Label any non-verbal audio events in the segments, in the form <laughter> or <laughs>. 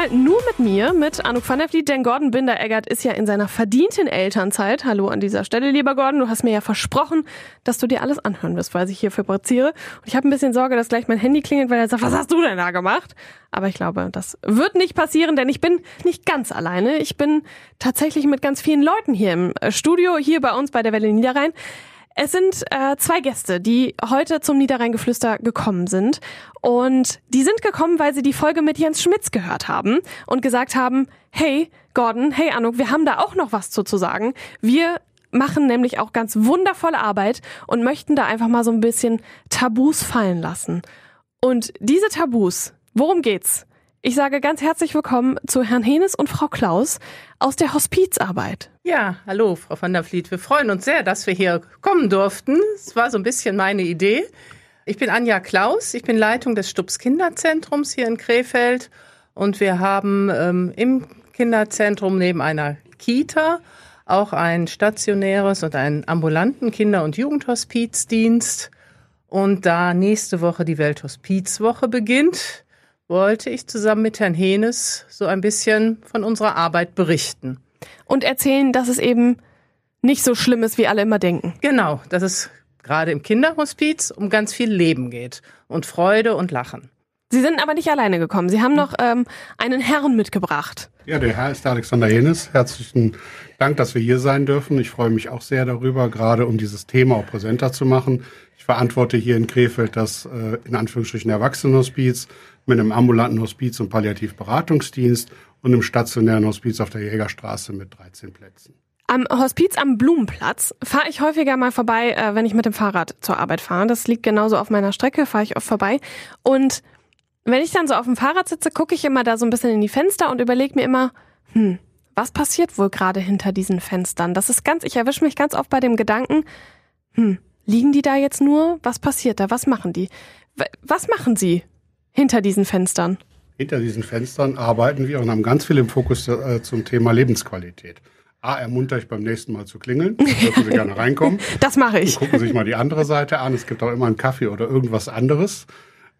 Diesmal nur mit mir, mit Anouk van der Vliet, denn Gordon Binder-Eggert ist ja in seiner verdienten Elternzeit. Hallo an dieser Stelle, lieber Gordon. Du hast mir ja versprochen, dass du dir alles anhören wirst, weil ich hier fabriziere. Und ich habe ein bisschen Sorge, dass gleich mein Handy klingelt, weil er sagt, was hast du denn da gemacht? Aber ich glaube, das wird nicht passieren, denn ich bin nicht ganz alleine. Ich bin tatsächlich mit ganz vielen Leuten hier im Studio, hier bei uns bei der Welle Niederrhein. Es sind äh, zwei Gäste, die heute zum Niederrheingeflüster gekommen sind. Und die sind gekommen, weil sie die Folge mit Jens Schmitz gehört haben und gesagt haben, hey Gordon, hey Anuk, wir haben da auch noch was zu, zu sagen. Wir machen nämlich auch ganz wundervolle Arbeit und möchten da einfach mal so ein bisschen Tabus fallen lassen. Und diese Tabus, worum geht's? Ich sage ganz herzlich willkommen zu Herrn Henes und Frau Klaus aus der Hospizarbeit. Ja, hallo, Frau van der Vliet. Wir freuen uns sehr, dass wir hier kommen durften. Es war so ein bisschen meine Idee. Ich bin Anja Klaus. Ich bin Leitung des Stups Kinderzentrums hier in Krefeld. Und wir haben ähm, im Kinderzentrum neben einer Kita auch ein stationäres und einen ambulanten Kinder- und Jugendhospizdienst. Und da nächste Woche die Welthospizwoche beginnt, wollte ich zusammen mit Herrn Henes so ein bisschen von unserer Arbeit berichten. Und erzählen, dass es eben nicht so schlimm ist, wie alle immer denken. Genau, dass es gerade im Kinderhospiz um ganz viel Leben geht und Freude und Lachen. Sie sind aber nicht alleine gekommen. Sie haben noch ähm, einen Herrn mitgebracht. Ja, der Herr ist Alexander Henes. Herzlichen Dank, dass wir hier sein dürfen. Ich freue mich auch sehr darüber, gerade um dieses Thema auch präsenter zu machen. Ich verantworte hier in Krefeld das äh, in Anführungsstrichen Erwachsenenhospiz mit einem ambulanten Hospiz- und Palliativberatungsdienst und einem stationären Hospiz auf der Jägerstraße mit 13 Plätzen. Am Hospiz am Blumenplatz fahre ich häufiger mal vorbei, äh, wenn ich mit dem Fahrrad zur Arbeit fahre. Das liegt genauso auf meiner Strecke, fahre ich oft vorbei. Und wenn ich dann so auf dem Fahrrad sitze, gucke ich immer da so ein bisschen in die Fenster und überlege mir immer, hm, was passiert wohl gerade hinter diesen Fenstern? Das ist ganz, ich erwische mich ganz oft bei dem Gedanken, hm, liegen die da jetzt nur? Was passiert da? Was machen die? Was machen sie? Hinter diesen Fenstern? Hinter diesen Fenstern arbeiten wir und haben ganz viel im Fokus äh, zum Thema Lebensqualität. A, ermuntere ich beim nächsten Mal zu klingeln. Da dürfen Sie gerne reinkommen. <laughs> Das mache ich. Und gucken Sie sich mal die andere Seite an. Es gibt auch immer einen Kaffee oder irgendwas anderes.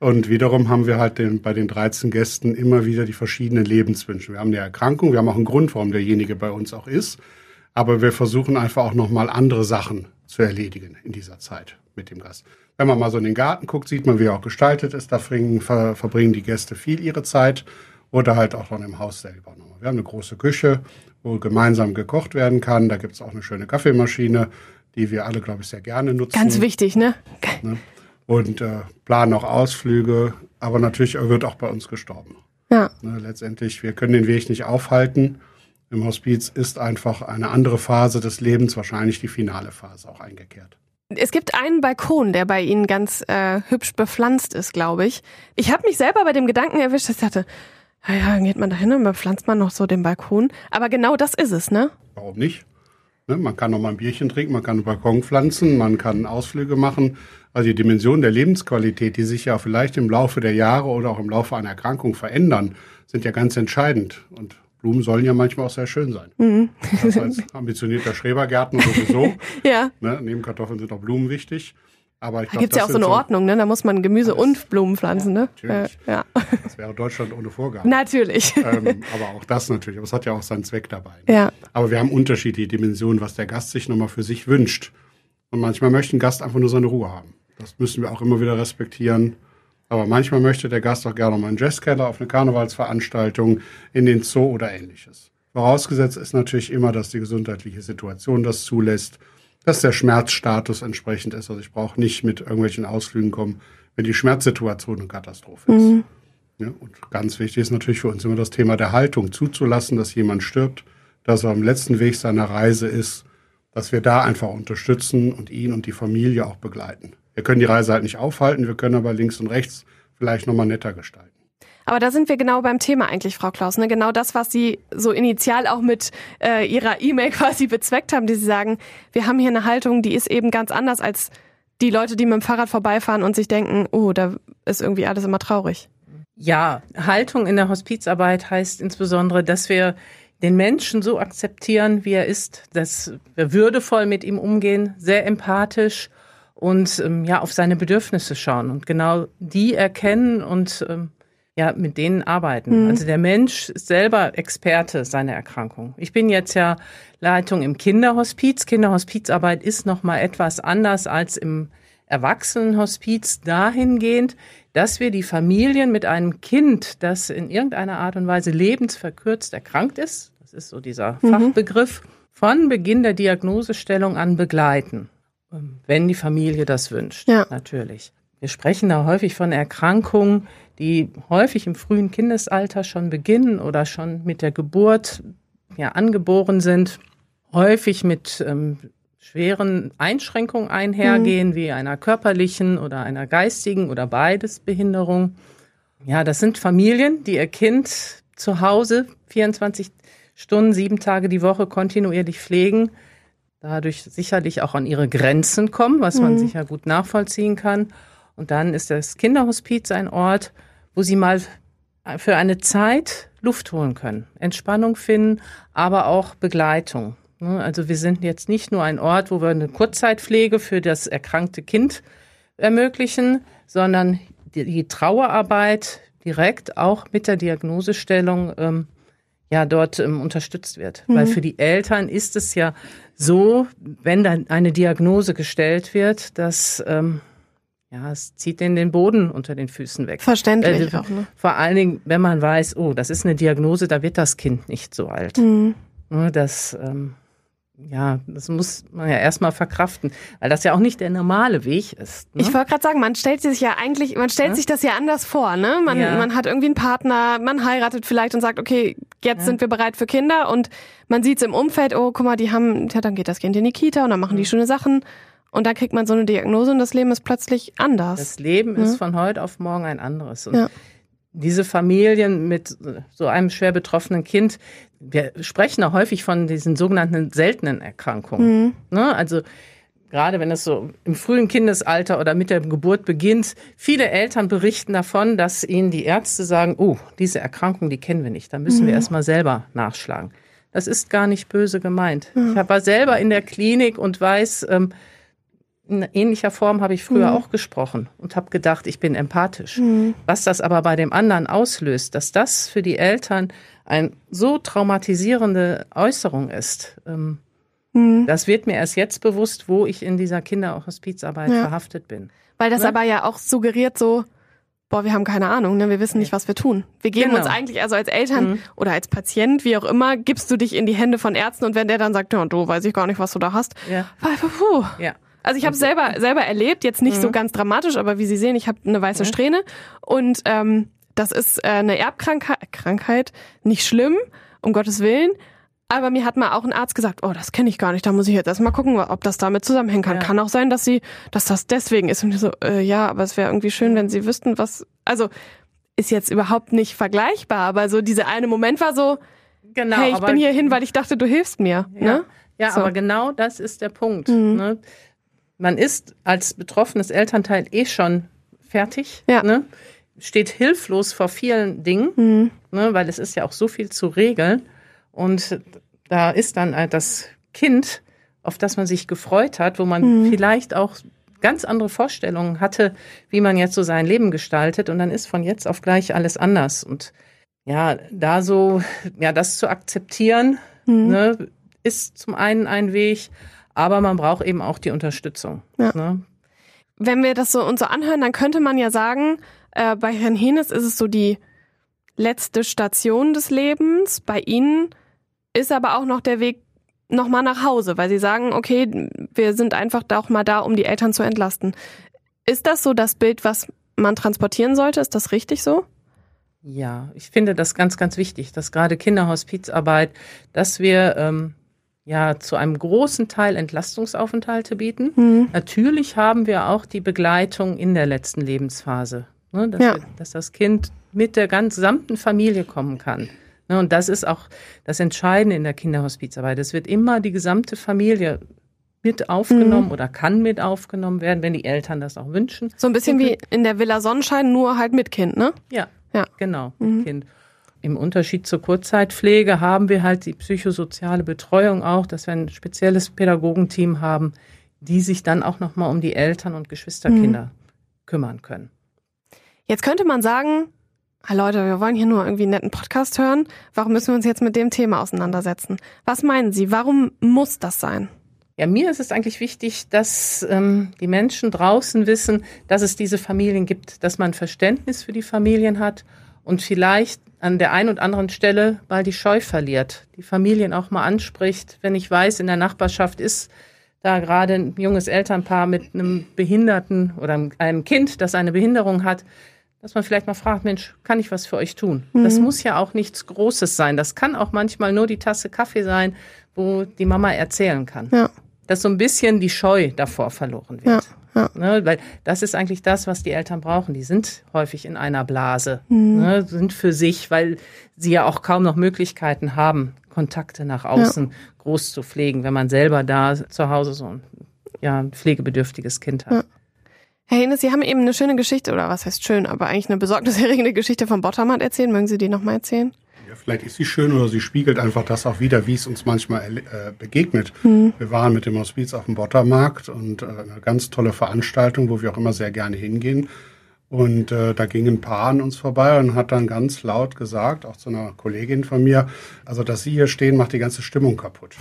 Und wiederum haben wir halt den, bei den 13 Gästen immer wieder die verschiedenen Lebenswünsche. Wir haben eine Erkrankung, wir haben auch einen Grund, warum derjenige bei uns auch ist. Aber wir versuchen einfach auch nochmal andere Sachen zu erledigen in dieser Zeit mit dem Gast. Wenn man mal so in den Garten guckt, sieht man, wie er auch gestaltet ist. Da verbringen, ver, verbringen die Gäste viel ihre Zeit oder halt auch dann im Haus selber. Wir haben eine große Küche, wo gemeinsam gekocht werden kann. Da gibt es auch eine schöne Kaffeemaschine, die wir alle, glaube ich, sehr gerne nutzen. Ganz wichtig, ne? ne? Und äh, planen auch Ausflüge, aber natürlich wird auch bei uns gestorben. Ja. Ne, letztendlich, wir können den Weg nicht aufhalten. Im Hospiz ist einfach eine andere Phase des Lebens, wahrscheinlich die finale Phase auch eingekehrt. Es gibt einen Balkon, der bei Ihnen ganz äh, hübsch bepflanzt ist, glaube ich. Ich habe mich selber bei dem Gedanken erwischt, dass ich dachte, ja, geht man da hin und bepflanzt man noch so den Balkon. Aber genau das ist es, ne? Warum nicht? Ne, man kann noch mal ein Bierchen trinken, man kann einen Balkon pflanzen, man kann Ausflüge machen. Also die Dimension der Lebensqualität, die sich ja vielleicht im Laufe der Jahre oder auch im Laufe einer Erkrankung verändern, sind ja ganz entscheidend. Und Blumen sollen ja manchmal auch sehr schön sein. Mhm. Das als ambitionierter Schrebergärtner sowieso. <laughs> ja. Ne, neben Kartoffeln sind auch Blumen wichtig. Aber ich da gibt es ja auch so eine so Ordnung, ne? Da muss man Gemüse und Blumen pflanzen, ne? Natürlich. Ja. <laughs> Das wäre Deutschland ohne Vorgaben. Natürlich. Ähm, aber auch das natürlich. Aber es hat ja auch seinen Zweck dabei. Ne? Ja. Aber wir haben unterschiedliche Dimensionen, was der Gast sich nochmal für sich wünscht. Und manchmal möchte ein Gast einfach nur seine Ruhe haben. Das müssen wir auch immer wieder respektieren. Aber manchmal möchte der Gast auch gerne mal einen Jazzkeller auf eine Karnevalsveranstaltung, in den Zoo oder ähnliches. Vorausgesetzt ist natürlich immer, dass die gesundheitliche Situation das zulässt, dass der Schmerzstatus entsprechend ist. Also ich brauche nicht mit irgendwelchen Ausflügen kommen, wenn die Schmerzsituation eine Katastrophe ist. Mhm. Ja, und ganz wichtig ist natürlich für uns immer das Thema der Haltung, zuzulassen, dass jemand stirbt, dass er am letzten Weg seiner Reise ist, dass wir da einfach unterstützen und ihn und die Familie auch begleiten. Wir können die Reise halt nicht aufhalten, wir können aber links und rechts vielleicht nochmal netter gestalten. Aber da sind wir genau beim Thema eigentlich, Frau Klaus. Ne? Genau das, was Sie so initial auch mit äh, Ihrer E-Mail <laughs> quasi bezweckt haben, die Sie sagen, wir haben hier eine Haltung, die ist eben ganz anders als die Leute, die mit dem Fahrrad vorbeifahren und sich denken, oh, da ist irgendwie alles immer traurig. Ja, Haltung in der Hospizarbeit heißt insbesondere, dass wir den Menschen so akzeptieren, wie er ist, dass wir würdevoll mit ihm umgehen, sehr empathisch und ähm, ja auf seine Bedürfnisse schauen und genau die erkennen und ähm, ja mit denen arbeiten. Mhm. Also der Mensch ist selber Experte seiner Erkrankung. Ich bin jetzt ja Leitung im Kinderhospiz. Kinderhospizarbeit ist noch mal etwas anders als im Erwachsenenhospiz dahingehend, dass wir die Familien mit einem Kind, das in irgendeiner Art und Weise lebensverkürzt erkrankt ist, das ist so dieser mhm. Fachbegriff, von Beginn der Diagnosestellung an begleiten, wenn die Familie das wünscht, ja. natürlich. Wir sprechen da häufig von Erkrankungen, die häufig im frühen Kindesalter schon beginnen oder schon mit der Geburt ja, angeboren sind, häufig mit ähm, schweren Einschränkungen einhergehen, mhm. wie einer körperlichen oder einer geistigen oder beides Behinderung. Ja, das sind Familien, die ihr Kind zu Hause 24 Stunden, sieben Tage die Woche kontinuierlich pflegen, dadurch sicherlich auch an ihre Grenzen kommen, was man mhm. sicher gut nachvollziehen kann. Und dann ist das Kinderhospiz ein Ort, wo sie mal für eine Zeit Luft holen können, Entspannung finden, aber auch Begleitung. Ne, also wir sind jetzt nicht nur ein Ort, wo wir eine Kurzzeitpflege für das erkrankte Kind ermöglichen, sondern die, Trauerarbeit direkt auch mit der Diagnosestellung ähm, ja dort ähm, unterstützt wird. Mhm. Weil für die Eltern ist es ja so, wenn dann eine Diagnose gestellt wird, dass ähm, ja, es zieht den den Boden unter den Füßen weg. Verständlich äh, auch, ne? Vor allen Dingen, wenn man weiß, oh, das ist eine Diagnose, da wird das Kind nicht so alt. Mhm. Ne, das ähm, ja, das muss man ja erstmal verkraften, weil das ja auch nicht der normale Weg ist. Ne? Ich wollte gerade sagen, man stellt sich ja eigentlich, man stellt ja? sich das ja anders vor, ne? Man, ja. man hat irgendwie einen Partner, man heiratet vielleicht und sagt, okay, jetzt ja. sind wir bereit für Kinder und man sieht es im Umfeld, oh, guck mal, die haben, ja, dann geht das Kind in die Kita und dann machen die schöne Sachen. Und dann kriegt man so eine Diagnose und das Leben ist plötzlich anders. Das Leben ist von heute auf morgen ein anderes. Und ja diese Familien mit so einem schwer betroffenen Kind, wir sprechen auch häufig von diesen sogenannten seltenen Erkrankungen. Mhm. Ne? Also gerade wenn es so im frühen Kindesalter oder mit der Geburt beginnt, viele Eltern berichten davon, dass ihnen die Ärzte sagen, oh, diese Erkrankung, die kennen wir nicht, da müssen mhm. wir erstmal selber nachschlagen. Das ist gar nicht böse gemeint. Mhm. Ich war selber in der Klinik und weiß, ähm, in ähnlicher Form habe ich früher mhm. auch gesprochen und habe gedacht, ich bin empathisch. Mhm. Was das aber bei dem anderen auslöst, dass das für die Eltern ein so traumatisierende Äußerung ist, ähm, mhm. das wird mir erst jetzt bewusst, wo ich in dieser Kinderhospizarbeit ja. verhaftet bin. Weil das ne? aber ja auch suggeriert so, boah, wir haben keine Ahnung, ne? wir wissen nicht, was wir tun. Wir geben genau. uns eigentlich, also als Eltern mhm. oder als Patient, wie auch immer, gibst du dich in die Hände von Ärzten und wenn der dann sagt, ja, du weiß ich gar nicht, was du da hast, ja. Puh. ja. Also ich habe selber selber erlebt, jetzt nicht mhm. so ganz dramatisch, aber wie Sie sehen, ich habe eine weiße Strähne und ähm, das ist äh, eine Erbkrankheit, Krankheit, nicht schlimm, um Gottes Willen. Aber mir hat mal auch ein Arzt gesagt, oh, das kenne ich gar nicht, da muss ich jetzt erstmal gucken, ob das damit zusammenhängen kann. Ja. Kann auch sein, dass sie, dass das deswegen ist. Und ich so, äh, ja, aber es wäre irgendwie schön, wenn sie wüssten, was. Also ist jetzt überhaupt nicht vergleichbar, aber so dieser eine Moment war so, genau, hey, ich bin hier hin, weil ich dachte, du hilfst mir. Ja, ne? ja so. aber genau das ist der Punkt. Mhm. Ne? Man ist als betroffenes Elternteil eh schon fertig, ja. ne? steht hilflos vor vielen Dingen, mhm. ne? weil es ist ja auch so viel zu regeln. Und da ist dann halt das Kind, auf das man sich gefreut hat, wo man mhm. vielleicht auch ganz andere Vorstellungen hatte, wie man jetzt so sein Leben gestaltet. Und dann ist von jetzt auf gleich alles anders. Und ja, da so, ja, das zu akzeptieren, mhm. ne, ist zum einen ein Weg, aber man braucht eben auch die Unterstützung. Ja. Ne? Wenn wir das so uns so anhören, dann könnte man ja sagen, äh, bei Herrn Henes ist es so die letzte Station des Lebens. Bei Ihnen ist aber auch noch der Weg nochmal nach Hause, weil Sie sagen, okay, wir sind einfach auch mal da, um die Eltern zu entlasten. Ist das so das Bild, was man transportieren sollte? Ist das richtig so? Ja, ich finde das ganz, ganz wichtig, dass gerade Kinderhospizarbeit, dass wir ähm, ja zu einem großen Teil Entlastungsaufenthalte bieten. Mhm. Natürlich haben wir auch die Begleitung in der letzten Lebensphase, ne, dass, ja. wir, dass, das Kind mit der gesamten Familie kommen kann. Ne, und das ist auch das Entscheidende in der Kinderhospizarbeit. Es wird immer die gesamte Familie mit aufgenommen mhm. oder kann mit aufgenommen werden, wenn die Eltern das auch wünschen. So ein bisschen wie in der Villa Sonnenschein, nur halt mit Kind, ne? Ja, ja. genau, mit mhm. Kind. Im Unterschied zur Kurzzeitpflege haben wir halt die psychosoziale Betreuung auch, dass wir ein spezielles Pädagogenteam haben, die sich dann auch nochmal um die Eltern und Geschwisterkinder mhm. kümmern können. Jetzt könnte man sagen, Leute, wir wollen hier nur irgendwie einen netten Podcast hören. Warum müssen wir uns jetzt mit dem Thema auseinandersetzen? Was meinen Sie? Warum muss das sein? Ja, mir ist es eigentlich wichtig, dass ähm, die Menschen draußen wissen, dass es diese Familien gibt, dass man Verständnis für die Familien hat und vielleicht an der einen und anderen Stelle mal die Scheu verliert, die Familien auch mal anspricht. Wenn ich weiß, in der Nachbarschaft ist da gerade ein junges Elternpaar mit einem Behinderten oder einem Kind, das eine Behinderung hat, dass man vielleicht mal fragt, Mensch, kann ich was für euch tun? Mhm. Das muss ja auch nichts Großes sein. Das kann auch manchmal nur die Tasse Kaffee sein, wo die Mama erzählen kann. Ja dass so ein bisschen die Scheu davor verloren wird. Ja, ja. Ne, weil das ist eigentlich das, was die Eltern brauchen. Die sind häufig in einer Blase, mhm. ne, sind für sich, weil sie ja auch kaum noch Möglichkeiten haben, Kontakte nach außen ja. groß zu pflegen, wenn man selber da zu Hause so ein, ja, ein pflegebedürftiges Kind hat. Herr Henes, Sie haben eben eine schöne Geschichte, oder was heißt schön, aber eigentlich eine besorgniserregende Geschichte von Bottermann erzählen. Mögen Sie die nochmal erzählen? Vielleicht ist sie schön oder sie spiegelt einfach das auch wieder, wie es uns manchmal äh, begegnet. Mhm. Wir waren mit dem Hospiz auf dem Bottermarkt und äh, eine ganz tolle Veranstaltung, wo wir auch immer sehr gerne hingehen. Und äh, da ging ein Paar an uns vorbei und hat dann ganz laut gesagt, auch zu einer Kollegin von mir, also dass Sie hier stehen, macht die ganze Stimmung kaputt.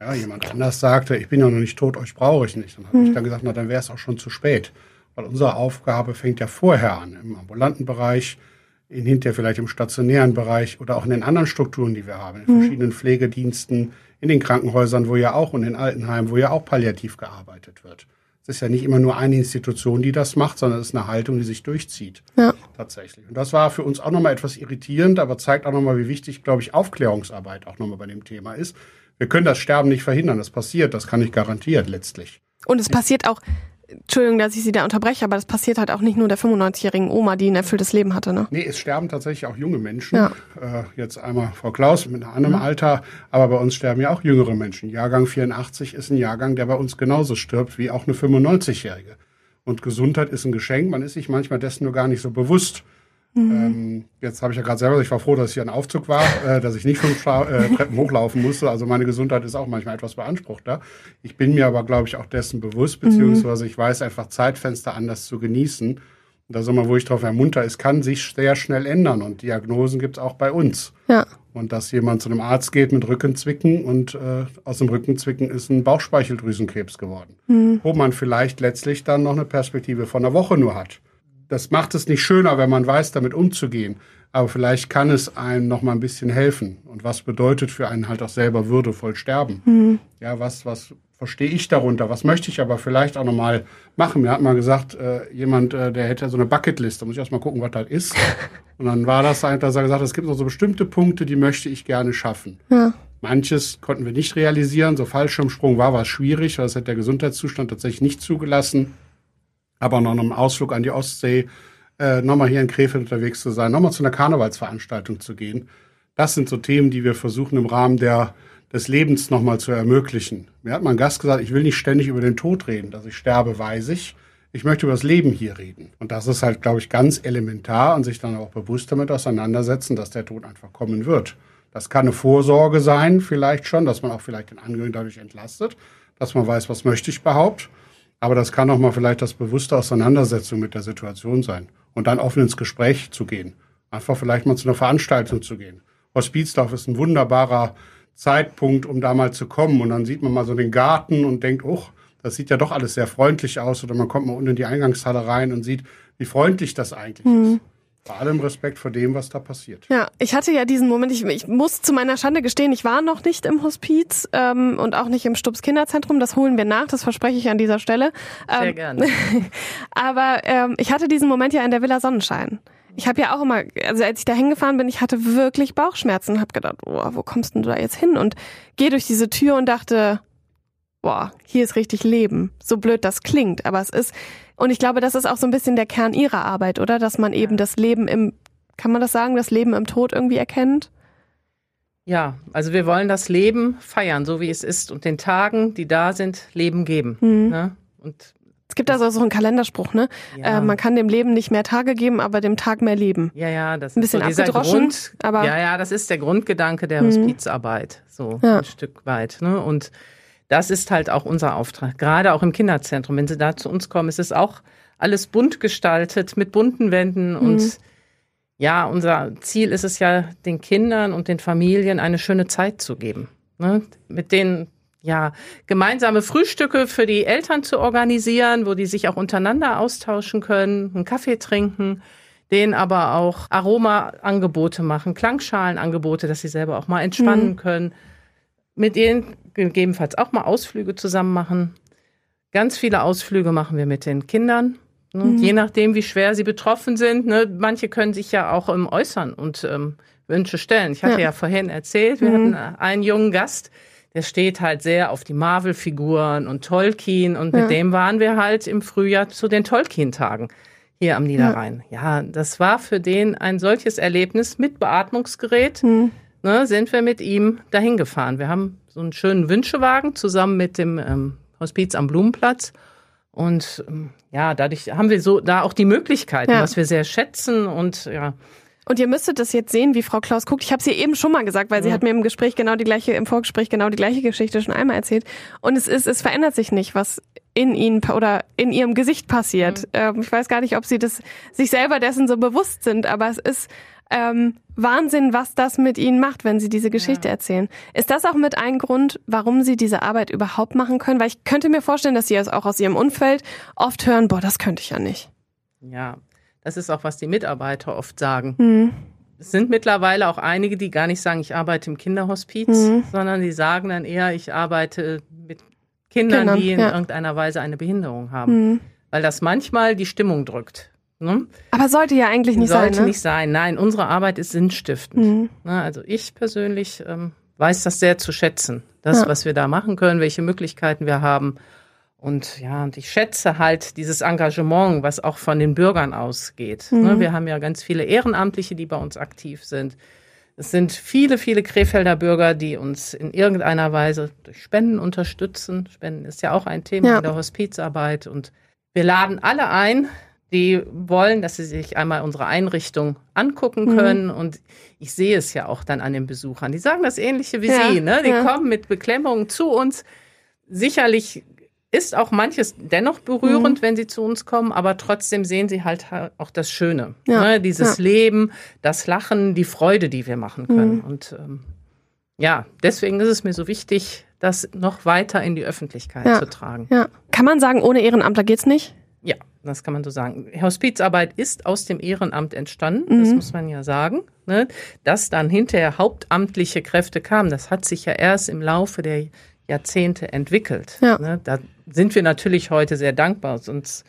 Ja, jemand anders sagte, ich bin ja noch nicht tot, euch brauche ich nicht. Dann habe mhm. ich dann gesagt, na dann wäre es auch schon zu spät. Weil unsere Aufgabe fängt ja vorher an, im ambulanten Bereich, in hinterher vielleicht im stationären Bereich oder auch in den anderen Strukturen, die wir haben, in mhm. verschiedenen Pflegediensten, in den Krankenhäusern, wo ja auch und in Altenheimen, wo ja auch palliativ gearbeitet wird. Es ist ja nicht immer nur eine Institution, die das macht, sondern es ist eine Haltung, die sich durchzieht. Ja. Tatsächlich. Und das war für uns auch nochmal etwas irritierend, aber zeigt auch nochmal, wie wichtig, glaube ich, Aufklärungsarbeit auch nochmal bei dem Thema ist. Wir können das Sterben nicht verhindern. Das passiert, das kann ich garantiert letztlich. Und es passiert auch Entschuldigung, dass ich Sie da unterbreche, aber das passiert halt auch nicht nur der 95-jährigen Oma, die ein erfülltes Leben hatte, ne? Nee, es sterben tatsächlich auch junge Menschen. Ja. Äh, jetzt einmal Frau Klaus mit einem anderen mhm. Alter, aber bei uns sterben ja auch jüngere Menschen. Jahrgang 84 ist ein Jahrgang, der bei uns genauso stirbt wie auch eine 95-jährige. Und Gesundheit ist ein Geschenk, man ist sich manchmal dessen nur gar nicht so bewusst. Mhm. Ähm, jetzt habe ich ja gerade selber, ich war froh, dass ich ein Aufzug war, äh, dass ich nicht fünf äh, Treppen hochlaufen musste. Also meine Gesundheit ist auch manchmal etwas beanspruchter. Ich bin mir aber, glaube ich, auch dessen bewusst, beziehungsweise ich weiß einfach Zeitfenster anders zu genießen. Und da sind wir, wo ich darauf ermunter, es kann sich sehr schnell ändern und Diagnosen gibt es auch bei uns. Ja. Und dass jemand zu einem Arzt geht mit Rückenzwicken und äh, aus dem Rückenzwicken ist ein Bauchspeicheldrüsenkrebs geworden. Mhm. Wo man vielleicht letztlich dann noch eine Perspektive von einer Woche nur hat das macht es nicht schöner, wenn man weiß, damit umzugehen. Aber vielleicht kann es einem noch mal ein bisschen helfen. Und was bedeutet für einen halt auch selber würdevoll sterben? Mhm. Ja, was, was verstehe ich darunter? Was möchte ich aber vielleicht auch noch mal machen? Mir hat mal gesagt, äh, jemand, äh, der hätte so eine Bucketlist. Da muss ich erst mal gucken, was das ist. <laughs> Und dann war das halt, dass er gesagt hat, es gibt noch so bestimmte Punkte, die möchte ich gerne schaffen. Ja. Manches konnten wir nicht realisieren. So Fallschirmsprung war was schwierig, weil das hat der Gesundheitszustand tatsächlich nicht zugelassen aber noch einem Ausflug an die Ostsee, äh, nochmal hier in Krefeld unterwegs zu sein, nochmal zu einer Karnevalsveranstaltung zu gehen. Das sind so Themen, die wir versuchen im Rahmen der, des Lebens nochmal zu ermöglichen. Mir hat mein Gast gesagt, ich will nicht ständig über den Tod reden, dass ich sterbe, weiß ich. Ich möchte über das Leben hier reden. Und das ist halt, glaube ich, ganz elementar und sich dann auch bewusst damit auseinandersetzen, dass der Tod einfach kommen wird. Das kann eine Vorsorge sein, vielleicht schon, dass man auch vielleicht den Angehörigen dadurch entlastet, dass man weiß, was möchte ich überhaupt. Aber das kann auch mal vielleicht das bewusste Auseinandersetzung mit der Situation sein und dann offen ins Gespräch zu gehen. Einfach vielleicht mal zu einer Veranstaltung zu gehen. Hospizdorf ist ein wunderbarer Zeitpunkt, um da mal zu kommen. Und dann sieht man mal so den Garten und denkt, oh, das sieht ja doch alles sehr freundlich aus. Oder man kommt mal unten in die Eingangshalle rein und sieht, wie freundlich das eigentlich mhm. ist. Bei allem Respekt vor dem, was da passiert. Ja, ich hatte ja diesen Moment, ich, ich muss zu meiner Schande gestehen, ich war noch nicht im Hospiz ähm, und auch nicht im Stubbs Kinderzentrum. Das holen wir nach, das verspreche ich an dieser Stelle. Sehr ähm, gerne. <laughs> aber ähm, ich hatte diesen Moment ja in der Villa Sonnenschein. Ich habe ja auch immer, also als ich da hingefahren bin, ich hatte wirklich Bauchschmerzen und habe gedacht, oh, wo kommst denn du da jetzt hin? Und gehe durch diese Tür und dachte, boah, hier ist richtig Leben. So blöd das klingt, aber es ist, und ich glaube, das ist auch so ein bisschen der Kern ihrer Arbeit, oder? Dass man eben das Leben im Kann man das sagen, das Leben im Tod irgendwie erkennt? Ja, also wir wollen das Leben feiern, so wie es ist und den Tagen, die da sind, Leben geben. Mhm. Ne? Und Es gibt also so einen Kalenderspruch, ne? Ja. Äh, man kann dem Leben nicht mehr Tage geben, aber dem Tag mehr Leben. ja, ja, das Ein bisschen ist so abgedroschen, Grund, aber- ja, ja, das ist der Grundgedanke der Mhm. Hospizarbeit, so Ja. ein Stück weit. Ne? Und das ist halt auch unser Auftrag, gerade auch im Kinderzentrum. Wenn Sie da zu uns kommen, ist es auch alles bunt gestaltet mit bunten Wänden Mhm. und ja, unser Ziel ist es ja, den Kindern und den Familien eine schöne Zeit zu geben. Ne? Mit denen ja gemeinsame Frühstücke für die Eltern zu organisieren, wo die sich auch untereinander austauschen können, einen Kaffee trinken, denen aber auch Aromaangebote machen, Klangschalenangebote, dass sie selber auch mal entspannen können. Mit denen gegebenenfalls auch mal Ausflüge zusammen machen. Ganz viele Ausflüge machen wir mit den Kindern. Ne? Je nachdem, wie schwer sie betroffen sind. Ne? Manche können sich ja auch ähm, äußern und ähm, Wünsche stellen. Ich hatte Ja. ja, vorhin erzählt, wir hatten äh, einen jungen Gast, der steht halt sehr auf die Marvel-Figuren und Tolkien. Und mit Ja. dem waren wir halt im Frühjahr zu den Tolkien-Tagen hier am Niederrhein. Ja. das war für den ein solches Erlebnis mit Beatmungsgerät. Mhm. Ne, sind wir mit ihm dahin gefahren. Wir haben so einen schönen Wünschewagen zusammen mit dem ähm, Hospiz am Blumenplatz. Und ähm, ja, dadurch haben wir so da auch die Möglichkeiten, Ja. was wir sehr schätzen und ja, Und ihr müsstet das jetzt sehen, wie Frau Klaus guckt. Ich habe sie eben schon mal gesagt, weil sie Ja. hat mir im Gespräch genau die gleiche, im Vorgespräch genau die gleiche Geschichte schon einmal erzählt. Und es ist, es verändert sich nicht, was in ihnen oder in ihrem Gesicht passiert. Ähm, ich weiß gar nicht, ob sie das sich selber dessen so bewusst sind, aber es ist ähm, Wahnsinn, was das mit ihnen macht, wenn sie diese Geschichte erzählen. Ist das auch mit ein Grund, warum sie diese Arbeit überhaupt machen können? Weil ich könnte mir vorstellen, dass sie es auch aus ihrem Umfeld oft hören, boah, das könnte ich ja nicht. ja, das ist auch, was die Mitarbeiter oft sagen. Hm. Es sind mittlerweile auch einige, die gar nicht sagen, ich arbeite im Kinderhospiz, Mhm. sondern die sagen dann eher, ich arbeite mit Kindern, Kindern, die in ja. irgendeiner Weise eine Behinderung haben. Hm. Weil das manchmal die Stimmung drückt. Ne? Aber sollte ja eigentlich nicht Sollte sein. Ne? nicht sein. Nein, unsere Arbeit ist sinnstiftend. Mhm. Na, also ich persönlich ähm, weiß das sehr zu schätzen, das, Ja. was wir da machen können, welche Möglichkeiten wir haben. Und ja, und ich schätze halt dieses Engagement, was auch von den Bürgern ausgeht. Mhm. Ne, wir haben ja ganz viele Ehrenamtliche, die bei uns aktiv sind. Es sind viele, viele Krefelder Bürger, die uns in irgendeiner Weise durch Spenden unterstützen. Spenden ist ja auch ein Thema Ja. in der Hospizarbeit. Und wir laden alle ein, die wollen, dass sie sich einmal unsere Einrichtung angucken Mhm. können. Und ich sehe es ja auch dann an den Besuchern. Die sagen das Ähnliche wie Ja, Sie. Ne? Die ja. kommen mit Beklemmungen zu uns. Sicherlich ist auch manches dennoch berührend, Mhm. wenn sie zu uns kommen, aber trotzdem sehen sie halt ha- auch das Schöne. Ja, Ne? Dieses. Leben, das Lachen, die Freude, die wir machen können. Mhm. Und ähm, ja, deswegen ist es mir so wichtig, das noch weiter in die Öffentlichkeit zu tragen. Kann man sagen, ohne Ehrenamtler geht's nicht? Das kann man so sagen. Hospizarbeit ist aus dem Ehrenamt entstanden, das Mhm. muss man ja sagen. Ne? Dass dann hinterher hauptamtliche Kräfte kamen, das hat sich ja erst im Laufe der Jahrzehnte entwickelt. Ja. Ne? Da sind wir natürlich heute sehr dankbar, sonst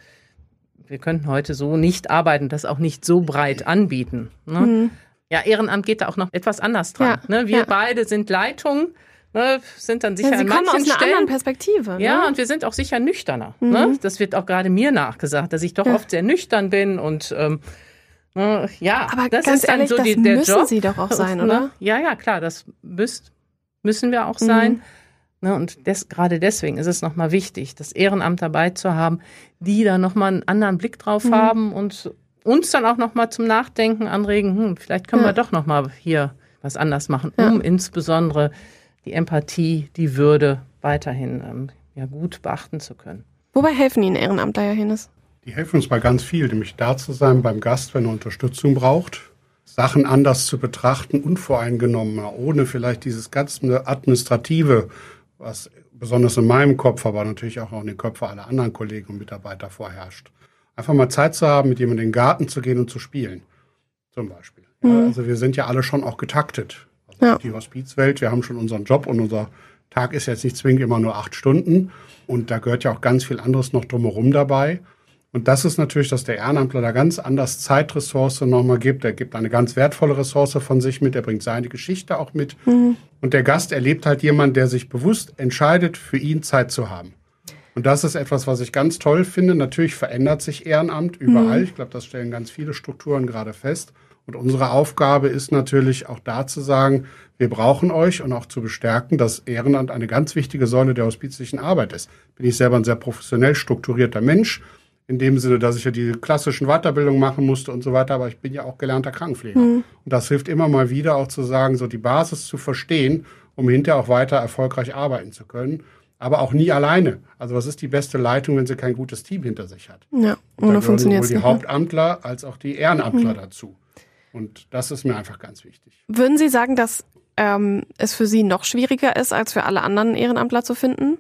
wir könnten heute so nicht arbeiten, das auch nicht so breit anbieten. Ne? Mhm. Ja, Ehrenamt geht da auch noch etwas anders dran. Ja, Ne? Wir beide sind Leitung, ne? sind dann sicher Ja, sie an kommen manchen aus einer Stellen anderen Perspektive. ja, Ne? und wir sind auch sicher nüchterner. Mhm. Ne? Das wird auch gerade mir nachgesagt, dass ich doch Ja. oft sehr nüchtern bin und ähm, äh, ja, Aber das ganz ist dann ehrlich, so das die, der müssen Job. sie doch auch sein, <laughs> Ne? oder? Ja, ja, klar, das müsst, müssen wir auch Mhm. sein. Ne? Und des, gerade deswegen ist es nochmal wichtig, das Ehrenamt dabei zu haben, die da nochmal einen anderen Blick drauf Mhm. haben und uns dann auch nochmal zum Nachdenken anregen, hm, vielleicht können Ja. wir doch nochmal hier was anders machen, Ja. um insbesondere die Empathie, die Würde weiterhin ähm, ja, gut beachten zu können. Wobei helfen Ihnen Ehrenamtler, Herr Hennes? Die helfen uns bei ganz viel, nämlich da zu sein beim Gast, wenn er Unterstützung braucht, Sachen anders zu betrachten, unvoreingenommener, ohne vielleicht dieses ganze Administrative, was besonders in meinem Kopf, aber natürlich auch in den Köpfen aller anderen Kollegen und Mitarbeiter vorherrscht. Einfach mal Zeit zu haben, mit jemandem in den Garten zu gehen und zu spielen, zum Beispiel. Mhm. also wir sind ja alle schon auch getaktet. Ja. Die Hospizwelt, wir haben schon unseren Job und unser Tag ist jetzt nicht zwingend immer nur acht Stunden. Und da gehört ja auch ganz viel anderes noch drumherum dabei. Und das ist natürlich, dass der Ehrenamtler da ganz anders Zeitressource nochmal gibt. Er gibt eine ganz wertvolle Ressource von sich mit. Er bringt seine Geschichte auch mit. Und der Gast erlebt halt jemand, der sich bewusst entscheidet, für ihn Zeit zu haben. Und das ist etwas, was ich ganz toll finde. Natürlich verändert sich Ehrenamt überall. Ich glaube, das stellen ganz viele Strukturen gerade fest. Und unsere Aufgabe ist natürlich auch da zu sagen, wir brauchen euch und auch zu bestärken, dass Ehrenamt eine ganz wichtige Säule der hospizlichen Arbeit ist. Bin ich selber ein sehr professionell strukturierter Mensch, in dem Sinne, dass ich ja die klassischen Weiterbildungen machen musste und so weiter, aber ich bin ja auch gelernter Krankenpfleger. Mhm. Und das hilft immer mal wieder auch zu sagen, so die Basis zu verstehen, um hinterher auch weiter erfolgreich arbeiten zu können. Aber auch nie alleine. Also was ist die beste Leitung, wenn sie kein gutes Team hinter sich hat? Ja, und da funktioniert sowohl die Hauptamtler als auch die Ehrenamtler mhm. dazu. Und das ist mir einfach ganz wichtig. Würden Sie sagen, dass ähm, es für Sie noch schwieriger ist, als für alle anderen Ehrenamtler zu finden?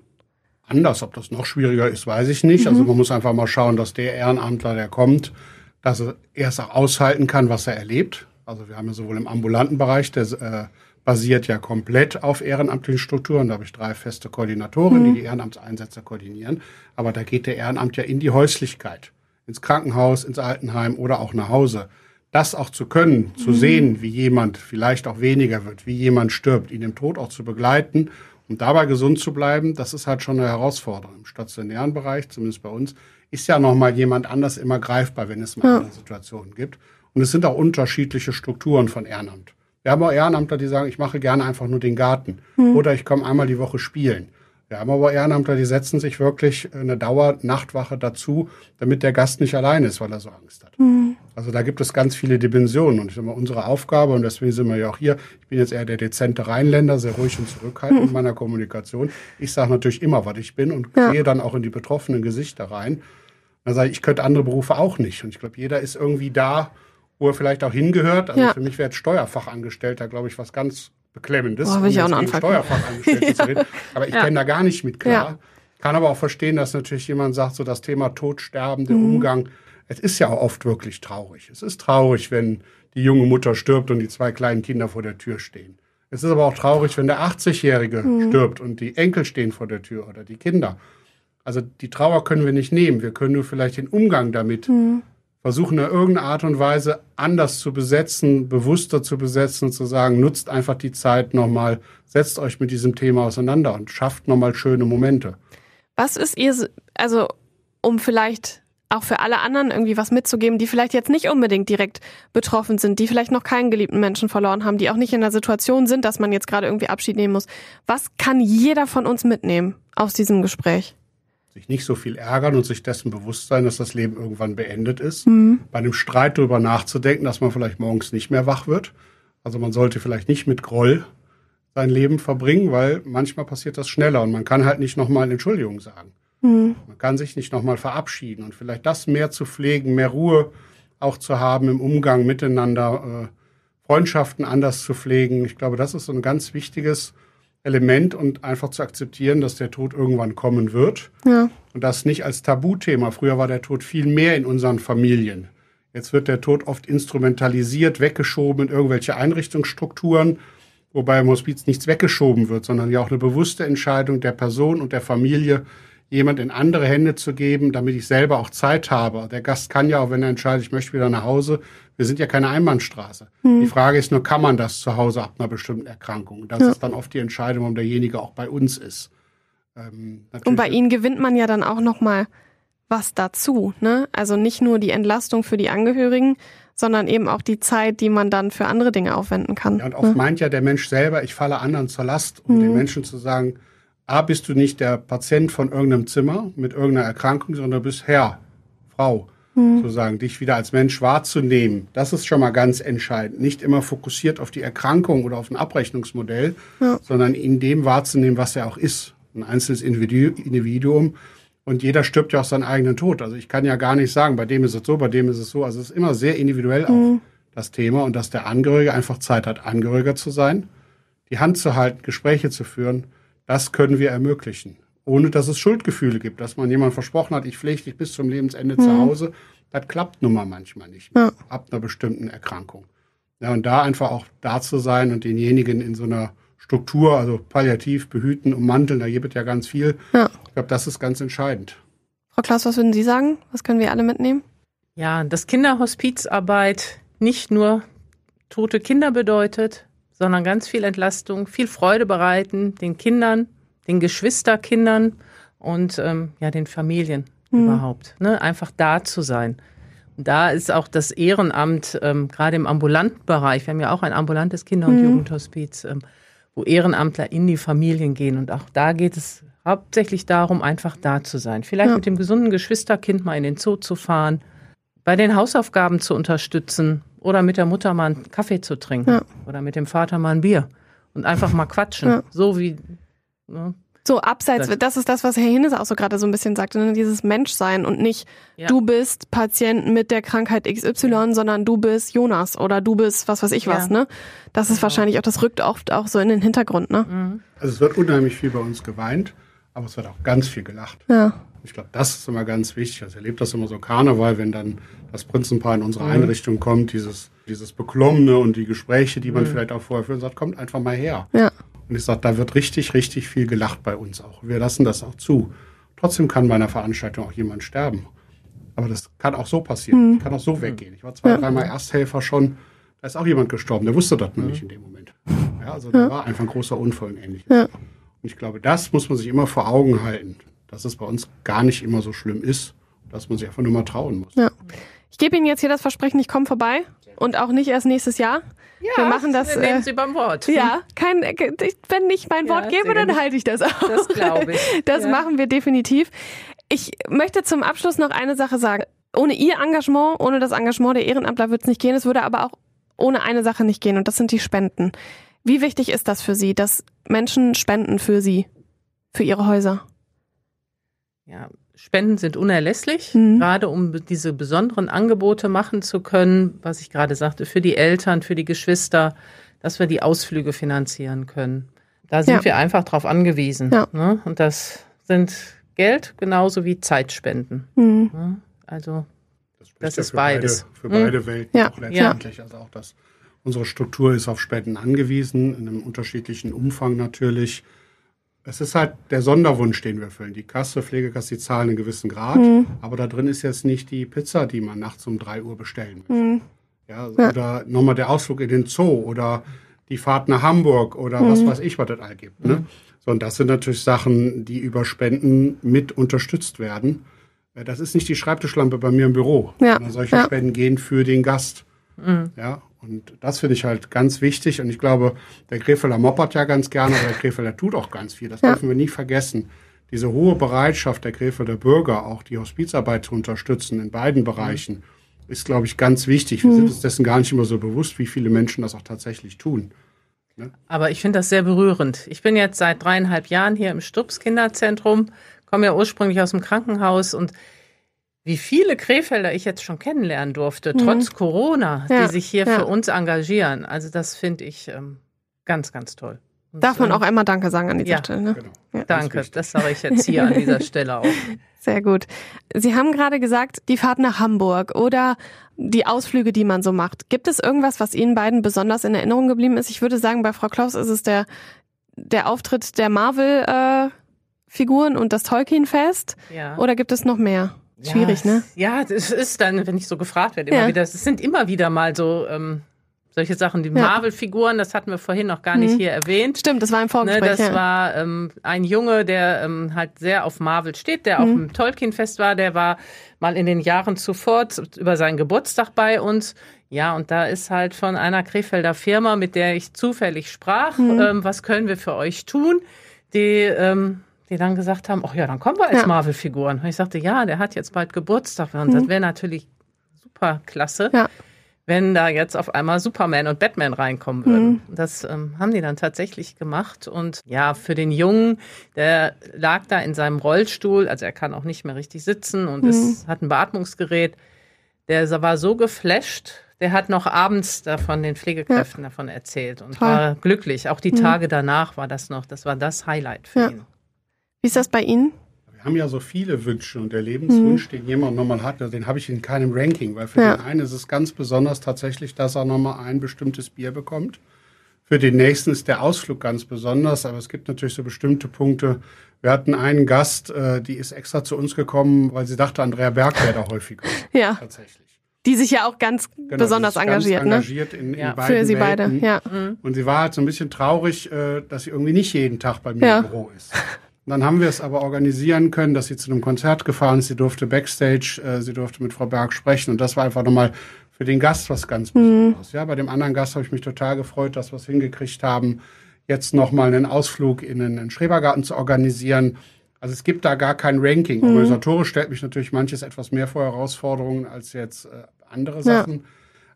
Anders, ob das noch schwieriger ist, weiß ich nicht. Also mhm. Also man muss einfach mal schauen, dass der Ehrenamtler, der kommt, dass er erst auch aushalten kann, was er erlebt. Also wir haben ja sowohl im ambulanten Bereich, der äh, basiert ja komplett auf ehrenamtlichen Strukturen. Da habe ich drei feste Koordinatoren, mhm. die die Ehrenamtseinsätze koordinieren. Aber da geht der Ehrenamt ja in die Häuslichkeit, ins Krankenhaus, ins Altenheim oder auch nach Hause das auch zu können, zu mhm. sehen, wie jemand vielleicht auch weniger wird, wie jemand stirbt, ihn im Tod auch zu begleiten und dabei gesund zu bleiben, das ist halt schon eine Herausforderung. Im stationären Bereich, zumindest bei uns, ist ja nochmal jemand anders immer greifbar, wenn es mal ja. eine Situation gibt. Und es sind auch unterschiedliche Strukturen von Ehrenamt. Wir haben auch Ehrenamtler, die sagen, ich mache gerne einfach nur den Garten mhm. oder ich komme einmal die Woche spielen. Wir haben aber Ehrenamtler, die setzen sich wirklich eine Dauer-Nachtwache dazu, damit der Gast nicht allein ist, weil er so Angst hat. Mhm. Also da gibt es ganz viele Dimensionen. Und ich sage mal, unsere Aufgabe, und deswegen sind wir ja auch hier, ich bin jetzt eher der dezente Rheinländer, sehr ruhig und zurückhaltend mhm. in meiner Kommunikation. Ich sage natürlich immer, was ich bin und ja. gehe dann auch in die betroffenen Gesichter rein. Dann sage ich, ich könnte andere Berufe auch nicht. Und ich glaube, jeder ist irgendwie da, wo er vielleicht auch hingehört. Also ja. für mich wäre jetzt Steuerfachangestellter, glaube ich, was ganz Beklemmendes, oh, will ich auch noch Steuerfachangestellte ja. zu reden. <laughs> Aber ich ja. kenne da gar nicht mit klar. Ja. Kann aber auch verstehen, dass natürlich jemand sagt, so das Thema Tod, Sterben, der mhm. Umgang, es ist ja auch oft wirklich traurig. Es ist traurig, wenn die junge Mutter stirbt und die zwei kleinen Kinder vor der Tür stehen. Es ist aber auch traurig, wenn der 80-Jährige mhm. stirbt und die Enkel stehen vor der Tür oder die Kinder. Also die Trauer können wir nicht nehmen. Wir können nur vielleicht den Umgang damit mhm versuchen in irgendeiner Art und Weise anders zu besetzen, bewusster zu besetzen, zu sagen, nutzt einfach die Zeit nochmal, setzt euch mit diesem Thema auseinander und schafft nochmal schöne Momente. Was ist ihr, also um vielleicht auch für alle anderen irgendwie was mitzugeben, die vielleicht jetzt nicht unbedingt direkt betroffen sind, die vielleicht noch keinen geliebten Menschen verloren haben, die auch nicht in der Situation sind, dass man jetzt gerade irgendwie Abschied nehmen muss. Was kann jeder von uns mitnehmen aus diesem Gespräch? Sich nicht so viel ärgern und sich dessen bewusst sein, dass das Leben irgendwann beendet ist. Mhm. Bei einem Streit darüber nachzudenken, dass man vielleicht morgens nicht mehr wach wird. Also man sollte vielleicht nicht mit Groll sein Leben verbringen, weil manchmal passiert das schneller und man kann halt nicht nochmal Entschuldigung sagen. Mhm. Man kann sich nicht nochmal verabschieden und vielleicht das mehr zu pflegen, mehr Ruhe auch zu haben im Umgang miteinander, äh, Freundschaften anders zu pflegen. Ich glaube, das ist so ein ganz wichtiges Element und einfach zu akzeptieren, dass der Tod irgendwann kommen wird. Ja. Und das nicht als Tabuthema. Früher war der Tod viel mehr in unseren Familien. Jetzt wird der Tod oft instrumentalisiert, weggeschoben in irgendwelche Einrichtungsstrukturen, wobei im Hospiz nichts weggeschoben wird, sondern ja auch eine bewusste Entscheidung der Person und der Familie, jemand in andere Hände zu geben, damit ich selber auch Zeit habe. Der Gast kann ja auch, wenn er entscheidet, ich möchte wieder nach Hause, wir sind ja keine Einbahnstraße. Hm. Die Frage ist nur, kann man das zu Hause ab einer bestimmten Erkrankung? Das ja. ist dann oft die Entscheidung, ob derjenige auch bei uns ist. Ähm, Und bei Ihnen gewinnt man ja dann auch noch mal was dazu, ne? Also nicht nur die Entlastung für die Angehörigen, sondern eben auch die Zeit, die man dann für andere Dinge aufwenden kann. Ja, und oft ne? meint ja der Mensch selber, ich falle anderen zur Last, um mhm. den Menschen zu sagen, A, bist du nicht der Patient von irgendeinem Zimmer mit irgendeiner Erkrankung, sondern du bist Herr, Frau, mhm. sozusagen, dich wieder als Mensch wahrzunehmen. Das ist schon mal ganz entscheidend. Nicht immer fokussiert auf die Erkrankung oder auf ein Abrechnungsmodell, ja. sondern in dem wahrzunehmen, was er auch ist. Ein einzelnes Individuum. Und jeder stirbt ja auch seinen eigenen Tod. Also ich kann ja gar nicht sagen, bei dem ist es so, bei dem ist es so. Also es ist immer sehr individuell auch mhm. das Thema und dass der Angehörige einfach Zeit hat, Angehöriger zu sein, die Hand zu halten, Gespräche zu führen das können wir ermöglichen, ohne dass es Schuldgefühle gibt, dass man jemand versprochen hat, ich pflege dich bis zum Lebensende mhm. zu Hause. Das klappt nun mal manchmal nicht mehr, ja. ab einer bestimmten Erkrankung. Ja, und da einfach auch da zu sein und denjenigen in so einer Struktur, also palliativ, behüten, ummanteln, da gibt es ja ganz viel. Ja. Ich glaube, das ist ganz entscheidend. Frau Klaus, was würden Sie sagen? Was können wir alle mitnehmen? Ja, dass Kinderhospizarbeit nicht nur tote Kinder bedeutet, sondern ganz viel Entlastung, viel Freude bereiten, den Kindern, den Geschwisterkindern und ähm, ja den Familien mhm. überhaupt. Ne? Einfach da zu sein. Da ist auch das Ehrenamt, ähm, gerade im ambulanten Bereich, wir haben ja auch ein ambulantes Kinder- und Jugendhospiz, ähm, wo Ehrenamtler in die Familien gehen. Und auch da geht es hauptsächlich darum, einfach da zu sein. Vielleicht Ja. mit dem gesunden Geschwisterkind mal in den Zoo zu fahren, bei den Hausaufgaben zu unterstützen oder mit der Mutter mal einen Kaffee zu trinken Ja. oder mit dem Vater mal ein Bier und einfach mal quatschen. Ja. So wie, ne? So, abseits, Das- das ist das, was Herr Hinnes auch so gerade so ein bisschen sagte, ne? dieses Menschsein und nicht Ja. du bist Patient mit der Krankheit XY, sondern du bist Jonas oder du bist was weiß ich was, Ja. Genau. ne? Das ist wahrscheinlich auch, das rückt oft auch so in den Hintergrund, ne? Mhm. Also es wird unheimlich viel bei uns geweint, aber es wird auch ganz viel gelacht. Ja. Ich glaube, das ist immer ganz wichtig. Also ich erlebe das immer so Karneval, wenn dann das Prinzenpaar in unsere Mhm. Einrichtung kommt, dieses, dieses Beklommene und die Gespräche, die man vielleicht auch vorher führt, und sagt, kommt einfach mal her. Ja. Und ich sage, da wird richtig, richtig viel gelacht bei uns auch. Wir lassen das auch zu. Trotzdem kann bei einer Veranstaltung auch jemand sterben. Aber das kann auch so passieren. Kann auch so weggehen. Ich war zwei, dreimal Ersthelfer schon. Da ist auch jemand gestorben. Der wusste das nur nicht in dem Moment. Ja, also da war einfach ein großer Unfall und ähnliches. Ja. Und ich glaube, das muss man sich immer vor Augen halten, dass es bei uns gar nicht immer so schlimm ist, dass man sich einfach nur mal trauen muss. Ja. Ich gebe Ihnen jetzt hier das Versprechen, ich komme vorbei und auch nicht erst nächstes Jahr. Ja, Wir machen das, Nehmen äh, Sie beim Wort. Ja, kein, wenn ich mein Ja, Wort gebe, dann halte ich das auch. Das glaube ich. <laughs> Das Ja. machen wir definitiv. Ich möchte zum Abschluss noch eine Sache sagen. Ohne Ihr Engagement, ohne das Engagement der Ehrenamtler wird es nicht gehen. Es würde aber auch ohne eine Sache nicht gehen und das sind die Spenden. Wie wichtig ist das für Sie, dass Menschen spenden für Sie, für Ihre Häuser? Ja, Spenden sind unerlässlich, Mhm. gerade um diese besonderen Angebote machen zu können, was ich gerade sagte, für die Eltern, für die Geschwister, dass wir die Ausflüge finanzieren können. Da sind Ja. wir einfach drauf angewiesen. Ja. Ne? Und das sind Geld genauso wie Zeitspenden. Mhm. Ne? Also Das ja ist für beides. Beide, für Mhm. beide Welten Ja. auch letztendlich. Also auch das, unsere Struktur ist auf Spenden angewiesen, in einem unterschiedlichen Umfang natürlich. Es ist halt der Sonderwunsch, den wir erfüllen. Die Kasse, Pflegekasse, die zahlen einen gewissen Grad, Mhm. aber da drin ist jetzt nicht die Pizza, die man nachts um drei Uhr bestellen will. Mhm. Ja, Oder nochmal der Ausflug in den Zoo oder die Fahrt nach Hamburg oder Mhm. was weiß ich, was das all gibt. Ne? So, und das sind natürlich Sachen, die über Spenden mit unterstützt werden. Äh, Das ist nicht die Schreibtischlampe bei mir im Büro. Ja, sondern Solche ja. Spenden gehen für den Gast. Ja, und das finde ich halt ganz wichtig. Und ich glaube, der Krefelder moppert ja ganz gerne, aber der Krefelder tut auch ganz viel. Das Ja. dürfen wir nie vergessen. Diese hohe Bereitschaft der Krefelder Bürger, auch die Hospizarbeit zu unterstützen in beiden Bereichen, ist, glaube ich, ganz wichtig. Wir sind uns dessen gar nicht immer so bewusst, wie viele Menschen das auch tatsächlich tun. Aber ich finde das sehr berührend. Ich bin jetzt seit dreieinhalb Jahren hier im Stubbs Kinderzentrum, komme ja ursprünglich aus dem Krankenhaus und wie viele Krefelder ich jetzt schon kennenlernen durfte, trotz Corona, Ja, die sich hier ja. für uns engagieren. Also das finde ich ähm, ganz, ganz toll. Und, Darf man ähm, auch einmal Danke sagen an dieser ja. Stelle. Ne? Genau. Ja. Danke, wichtig. das sage ich jetzt hier an dieser <laughs> Stelle auch. Sehr gut. Sie haben gerade gesagt, die Fahrt nach Hamburg oder die Ausflüge, die man so macht. Gibt es irgendwas, was Ihnen beiden besonders in Erinnerung geblieben ist? Ich würde sagen, bei Frau Klaus ist es der, der Auftritt der Marvel-Figuren und das Tolkien-Fest. Ja. Oder gibt es noch mehr? Schwierig, ja, ne? Ja, das ist dann, wenn ich so gefragt werde, immer Ja. wieder, es sind immer wieder mal so ähm, solche Sachen, die Ja. Marvel-Figuren, das hatten wir vorhin noch gar nicht Mhm. hier erwähnt. Stimmt, das war im Ne, Vorgespräch. das ja. war ähm, ein Junge, der ähm, halt sehr auf Marvel steht, der auf Mhm. dem Tolkien-Fest war, der war mal in den Jahren zuvor über seinen Geburtstag bei uns. Ja, und da ist halt von einer Krefelder Firma, mit der ich zufällig sprach, Mhm. ähm, was können wir für euch tun, die, ähm, die dann gesagt haben, ach ja, dann kommen wir als Ja. Marvel-Figuren. Und ich sagte, ja, der hat jetzt bald Geburtstag und das wäre natürlich super klasse Mhm. Ja. wenn da jetzt auf einmal Superman und Batman reinkommen würden. Das ähm, haben die dann tatsächlich gemacht. Und ja, für den Jungen, der lag da in seinem Rollstuhl, also er kann auch nicht mehr richtig sitzen und es hat ein Beatmungsgerät. Der war so geflasht, der hat noch abends davon den Pflegekräften davon erzählt und Toll. war glücklich. Auch die Tage danach war das noch, das war das Highlight für Ja. ihn. Wie ist das bei Ihnen? Wir haben ja so viele Wünsche und der Lebenswunsch, den jemand nochmal hat, den habe ich in keinem Ranking, weil für Ja. den einen ist es ganz besonders tatsächlich, dass er nochmal ein bestimmtes Bier bekommt. Für den nächsten ist der Ausflug ganz besonders, aber es gibt natürlich so bestimmte Punkte. Wir hatten einen Gast, äh, die ist extra zu uns gekommen, weil sie dachte, Andrea Berg wäre da häufiger. <laughs> Ja, Tatsächlich. die sich ja auch ganz Genau, besonders engagiert, ganz ne? engagiert in, Ja. in beiden Für Sie beide, Welten. ja. Und sie war halt so ein bisschen traurig, äh, dass sie irgendwie nicht jeden Tag bei mir Ja. im Büro ist. <laughs> Dann haben wir es aber organisieren können, dass sie zu einem Konzert gefahren ist. Sie durfte Backstage, äh, sie durfte mit Frau Berg sprechen. Und das war einfach nochmal für den Gast was ganz Besonderes. Mhm. Ja, bei dem anderen Gast habe ich mich total gefreut, dass wir es hingekriegt haben, jetzt nochmal einen Ausflug in einen Schrebergarten zu organisieren. Also es gibt da gar kein Ranking. Mhm. Organisatorisch stellt mich natürlich manches etwas mehr vor Herausforderungen als jetzt äh, andere Sachen. Ja.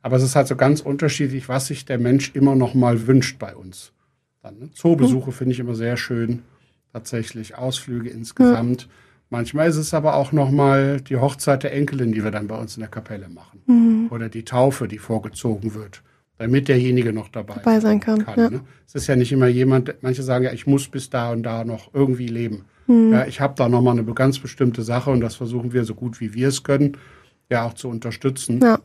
Aber es ist halt so ganz unterschiedlich, was sich der Mensch immer noch mal wünscht bei uns. Dann, ne? Zoobesuche mhm. finde ich immer sehr schön. Tatsächlich Ausflüge insgesamt. Ja. Manchmal ist es aber auch noch mal die Hochzeit der Enkelin, die wir dann bei uns in der Kapelle machen. Mhm. Oder die Taufe, die vorgezogen wird damit derjenige noch dabei, dabei sein kann. kann ja. ne? Es ist ja nicht immer jemand, manche sagen ja, ich muss bis da und da noch irgendwie leben. Mhm. Ja, ich habe da nochmal eine ganz bestimmte Sache und das versuchen wir so gut wie wir es können, ja auch zu unterstützen. Ja.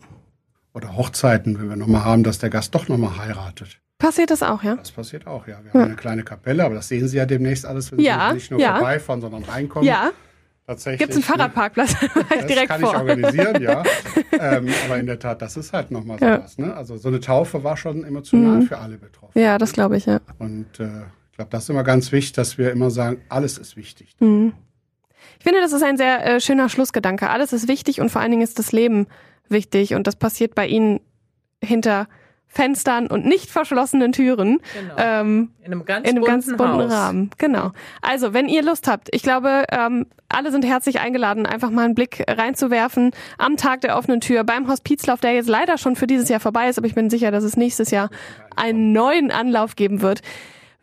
Oder Hochzeiten, wenn wir nochmal haben, dass der Gast doch nochmal heiratet. Passiert das auch, ja? Das passiert auch, ja. Wir haben eine kleine Kapelle, aber das sehen Sie ja demnächst alles, wenn ja, Sie nicht nur ja. vorbeifahren, sondern reinkommen. Ja. Tatsächlich. Gibt es einen ne? Fahrradparkplatz? <laughs> das direkt kann vor. ich organisieren, ja. <laughs> ähm, aber in der Tat, das ist halt nochmal so was. Ne? Also so eine Taufe war schon emotional mhm. für alle betroffen. Ja, das glaube ich, ja. Und äh, ich glaube, das ist immer ganz wichtig, dass wir immer sagen, alles ist wichtig. Mhm. Ich finde, das ist ein sehr äh, schöner Schlussgedanke. Alles ist wichtig und vor allen Dingen ist das Leben wichtig. Und das passiert bei Ihnen hinter Fenstern und nicht verschlossenen Türen. Genau. Ähm, in einem ganz, in einem bunten, ganz bunten Rahmen. Genau. Also, wenn ihr Lust habt, ich glaube, ähm, alle sind herzlich eingeladen, einfach mal einen Blick reinzuwerfen am Tag der offenen Tür beim Hospizlauf, der jetzt leider schon für dieses Jahr vorbei ist, aber ich bin sicher, dass es nächstes Jahr einen neuen Anlauf geben wird.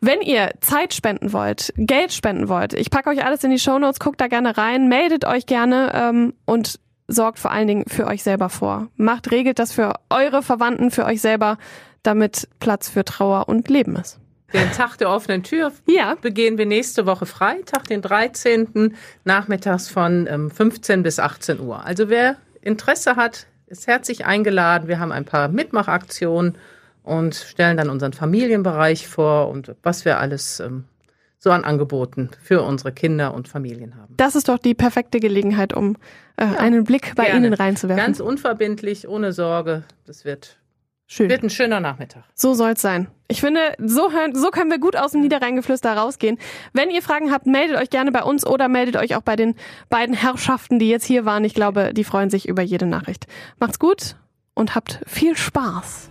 Wenn ihr Zeit spenden wollt, Geld spenden wollt, ich packe euch alles in die Show Notes, guckt da gerne rein, meldet euch gerne ähm, und sorgt vor allen Dingen für euch selber vor. Macht, regelt das für eure Verwandten, für euch selber, damit Platz für Trauer und Leben ist. Den Tag der offenen Tür ja. begehen wir nächste Woche Freitag, den 13. nachmittags von 15 ähm, bis 18 Uhr. Also wer Interesse hat, ist herzlich eingeladen. Wir haben ein paar Mitmachaktionen und stellen dann unseren Familienbereich vor und was wir alles ähm, so an Angeboten für unsere Kinder und Familien haben. Das ist doch die perfekte Gelegenheit, um äh, ja, einen Blick bei gerne. Ihnen reinzuwerfen. Ganz unverbindlich, ohne Sorge. Das wird Schön. Wird ein schöner Nachmittag. So soll's sein. Ich finde, so, so können wir gut aus dem Niederrheingeflüster rausgehen. Wenn ihr Fragen habt, meldet euch gerne bei uns oder meldet euch auch bei den beiden Herrschaften, die jetzt hier waren. Ich glaube, die freuen sich über jede Nachricht. Macht's gut und habt viel Spaß.